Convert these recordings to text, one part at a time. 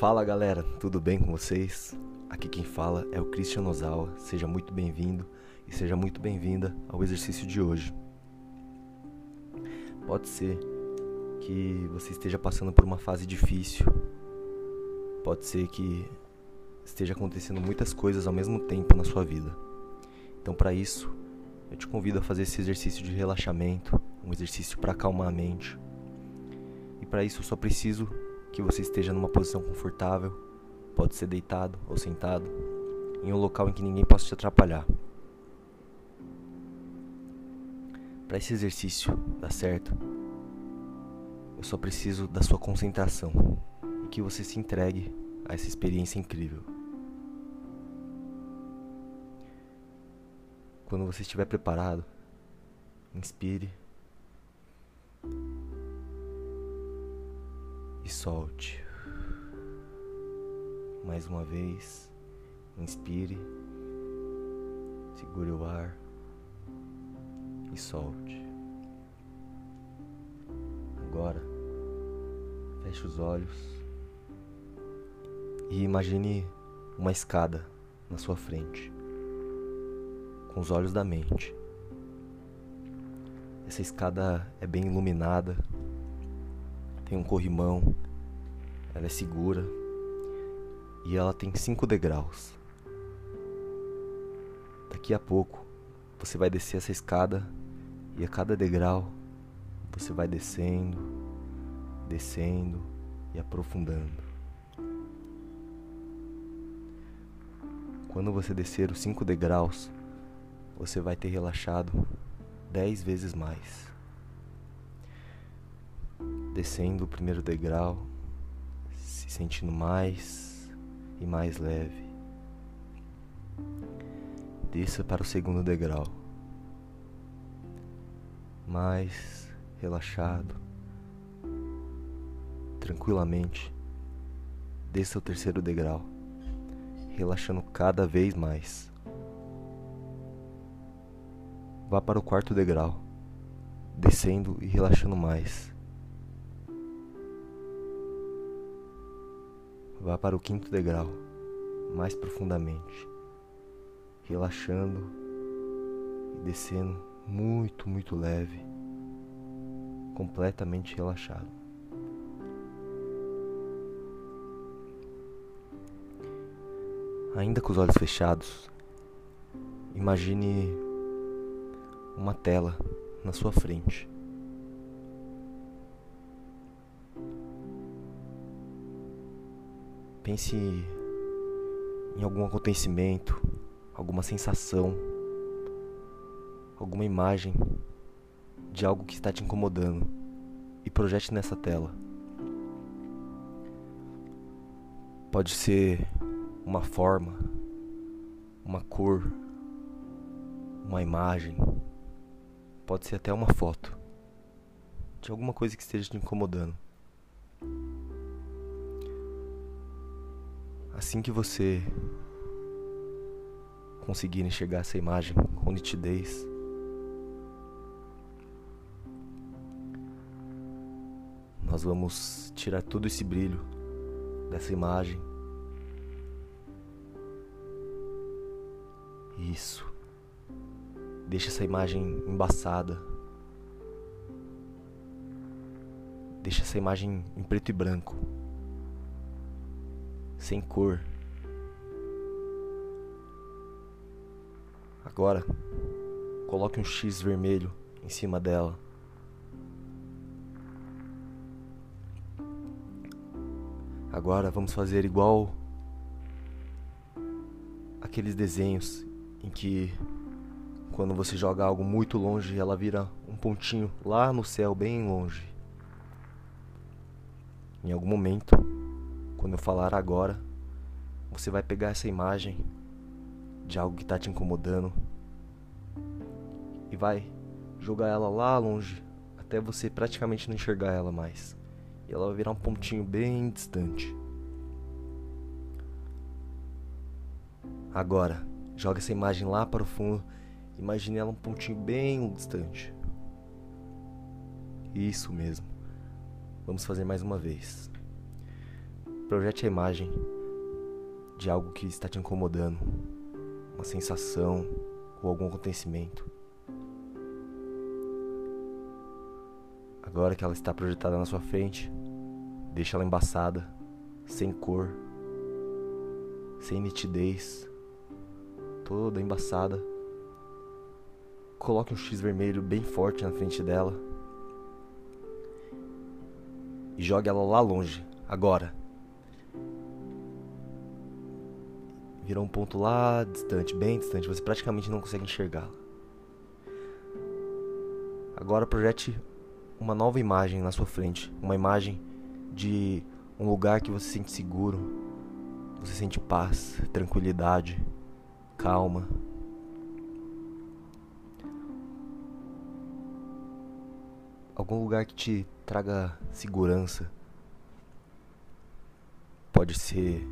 Fala galera, tudo bem com vocês? Aqui quem fala é o Christian Ozawa. Seja muito bem-vindo e seja muito bem-vinda ao exercício de hoje. Pode ser que você esteja passando por uma fase difícil. Pode ser que esteja acontecendo muitas coisas ao mesmo tempo na sua vida. Então, para isso, eu te convido a fazer esse exercício de relaxamento, um exercício para acalmar a mente. E para isso, eu só preciso que você esteja numa posição confortável, pode ser deitado ou sentado, em um local em que ninguém possa te atrapalhar. Para esse exercício dar certo, eu só preciso da sua concentração e que você se entregue a essa experiência incrível. Quando você estiver preparado, inspire e solte. Mais uma vez, inspire, segure o ar e solte. Agora, feche os olhos e imagine uma escada na sua frente, com os olhos da mente. Essa escada é bem iluminada, tem um corrimão, ela é segura e ela tem cinco degraus. Daqui a pouco você vai descer essa escada e a cada degrau você vai descendo, descendo e aprofundando. Quando você descer os cinco degraus, você vai ter relaxado dez vezes mais descendo o primeiro degrau, se sentindo mais e mais leve. Desça para o segundo degrau, mais relaxado, tranquilamente. Desça o terceiro degrau, relaxando cada vez mais. Vá para o quarto degrau, descendo e relaxando mais. Vá para o quinto degrau, mais profundamente, relaxando e descendo muito, muito leve, completamente relaxado. Ainda com os olhos fechados, imagine uma tela na sua frente. Pense em algum acontecimento, alguma sensação, alguma imagem de algo que está te incomodando e projete nessa tela. Pode ser uma forma, uma cor, uma imagem, pode ser até uma foto de alguma coisa que esteja te incomodando. Assim que você conseguir enxergar essa imagem com nitidez, nós vamos tirar todo esse brilho dessa imagem. Isso. Deixa essa imagem embaçada. Deixa essa imagem em preto e branco sem cor. Agora, coloque um X vermelho em cima dela. Agora vamos fazer igual aqueles desenhos em que quando você joga algo muito longe, ela vira um pontinho lá no céu, bem longe. Em algum momento, quando eu falar agora, você vai pegar essa imagem de algo que está te incomodando e vai jogar ela lá longe até você praticamente não enxergar ela mais. E ela vai virar um pontinho bem distante. Agora, joga essa imagem lá para o fundo. Imagine ela um pontinho bem distante. Isso mesmo. Vamos fazer mais uma vez. Projete a imagem de algo que está te incomodando, uma sensação ou algum acontecimento. Agora que ela está projetada na sua frente, deixa ela embaçada, sem cor, sem nitidez, toda embaçada. Coloque um X vermelho bem forte na frente dela e jogue ela lá longe, agora. Virou um ponto lá distante, bem distante, você praticamente não consegue enxergá-la. Agora projete uma nova imagem na sua frente, uma imagem de um lugar que você se sente seguro, você sente paz, tranquilidade, calma. Algum lugar que te traga segurança. Pode ser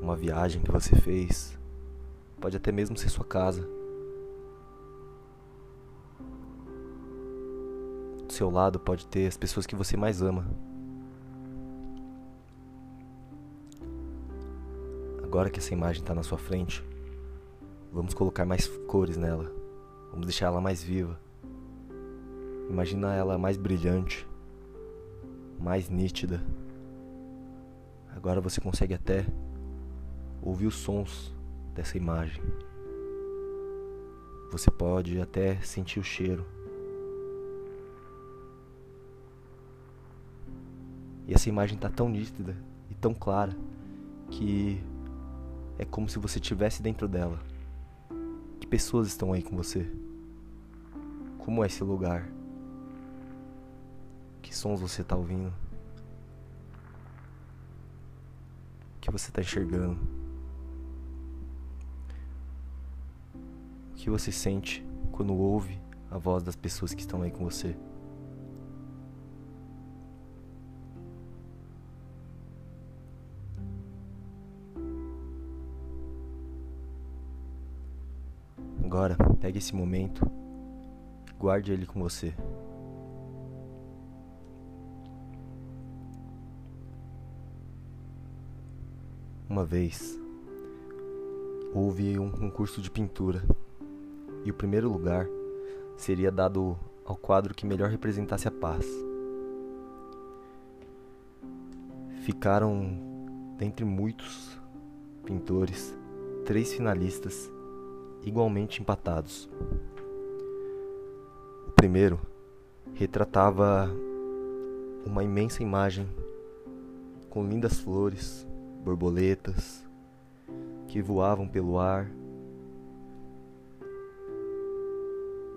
uma viagem que você fez, pode até mesmo ser sua casa. Do seu lado pode ter as pessoas que você mais ama. Agora que essa imagem está na sua frente, vamos colocar mais cores nela. Vamos deixar ela mais viva. Imagina ela mais brilhante, mais nítida. Agora você consegue até ouvir os sons dessa imagem. Você pode até sentir o cheiro. E essa imagem está tão nítida e tão clara que é como se você estivesse dentro dela. Que pessoas estão aí com você? Como é esse lugar? Que sons você está ouvindo? O que você está enxergando? Que você sente quando ouve a voz das pessoas que estão aí com você? Agora, pegue esse momento, guarde ele com você. Uma vez, houve um concurso de pintura e o primeiro lugar seria dado ao quadro que melhor representasse a paz. Ficaram, dentre muitos pintores, três finalistas igualmente empatados. O primeiro retratava uma imensa imagem com lindas flores, borboletas que voavam pelo ar.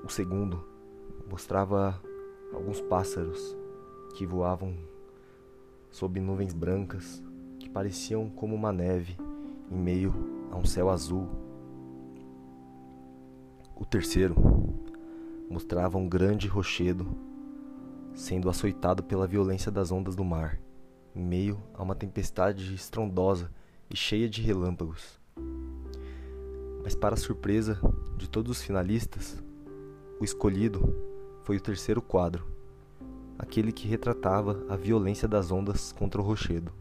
O segundo mostrava alguns pássaros que voavam sob nuvens brancas que pareciam como uma neve em meio a um céu azul o terceiro mostrava um grande rochedo sendo açoitado pela violência das ondas do mar, em meio a uma tempestade estrondosa e cheia de relâmpagos. Mas, para a surpresa de todos os finalistas, o escolhido foi o terceiro quadro, aquele que retratava a violência das ondas contra o rochedo.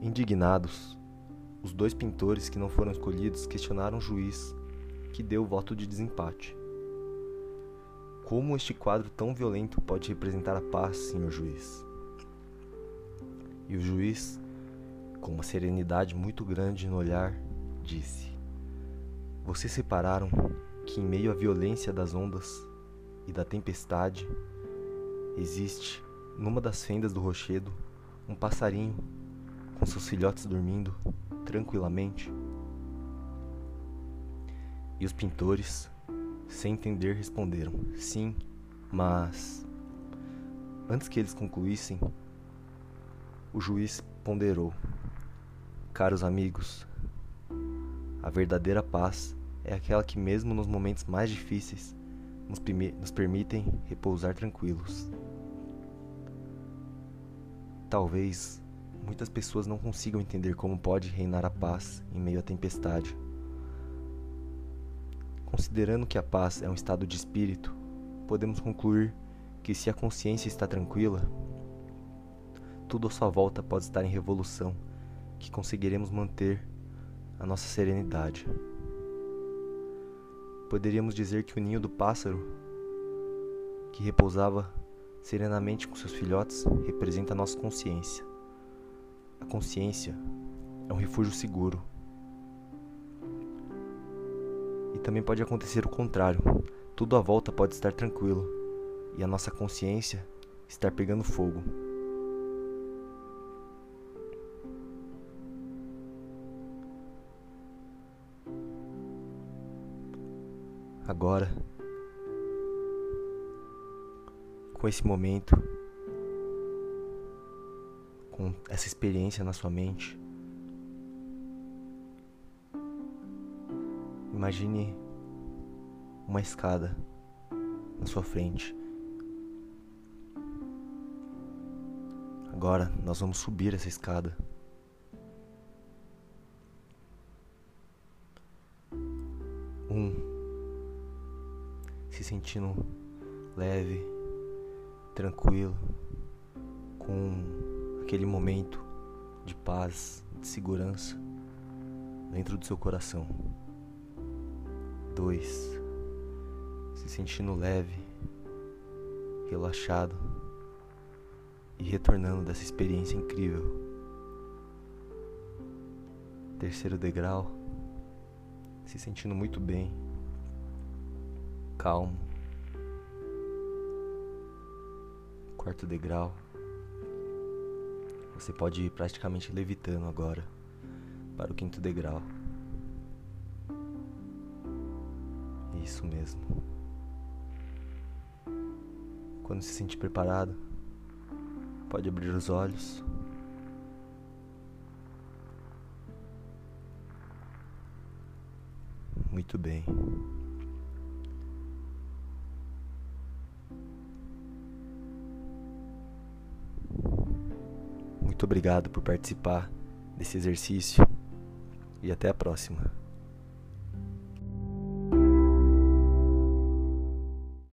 Indignados, os dois pintores que não foram escolhidos questionaram o juiz que deu o voto de desempate. Como este quadro tão violento pode representar a paz, senhor juiz? E o juiz, com uma serenidade muito grande no olhar, disse: Vocês separaram que, em meio à violência das ondas e da tempestade, existe, numa das fendas do rochedo, um passarinho com seus filhotes dormindo tranquilamente? E os pintores, sem entender, responderam: Sim, mas. Antes que eles concluíssem, o juiz ponderou: Caros amigos, a verdadeira paz é aquela que, mesmo nos momentos mais difíceis, nos, nos permitem repousar tranquilos. Talvez muitas pessoas não consigam entender como pode reinar a paz em meio à tempestade. Considerando que a paz é um estado de espírito, podemos concluir que se a consciência está tranquila, tudo à sua volta pode estar em revolução, que conseguiremos manter a nossa serenidade. Poderíamos dizer que o ninho do pássaro, que repousava serenamente com seus filhotes, representa a nossa consciência. A consciência é um refúgio seguro. E também pode acontecer o contrário. Tudo à volta pode estar tranquilo e a nossa consciência estar pegando fogo. Agora, com esse momento, com essa experiência na sua mente, imagine uma escada na sua frente. Agora nós vamos subir essa escada. Sentindo leve, tranquilo, com aquele momento de paz, de segurança dentro do seu coração. Dois, se sentindo leve, relaxado e retornando dessa experiência incrível. Terceiro degrau, se sentindo muito bem, calmo. Quarto degrau, você pode ir praticamente levitando agora para o quinto degrau. Isso mesmo. Quando se sentir preparado, pode abrir os olhos. Muito bem. Obrigado por participar desse exercício e até a próxima.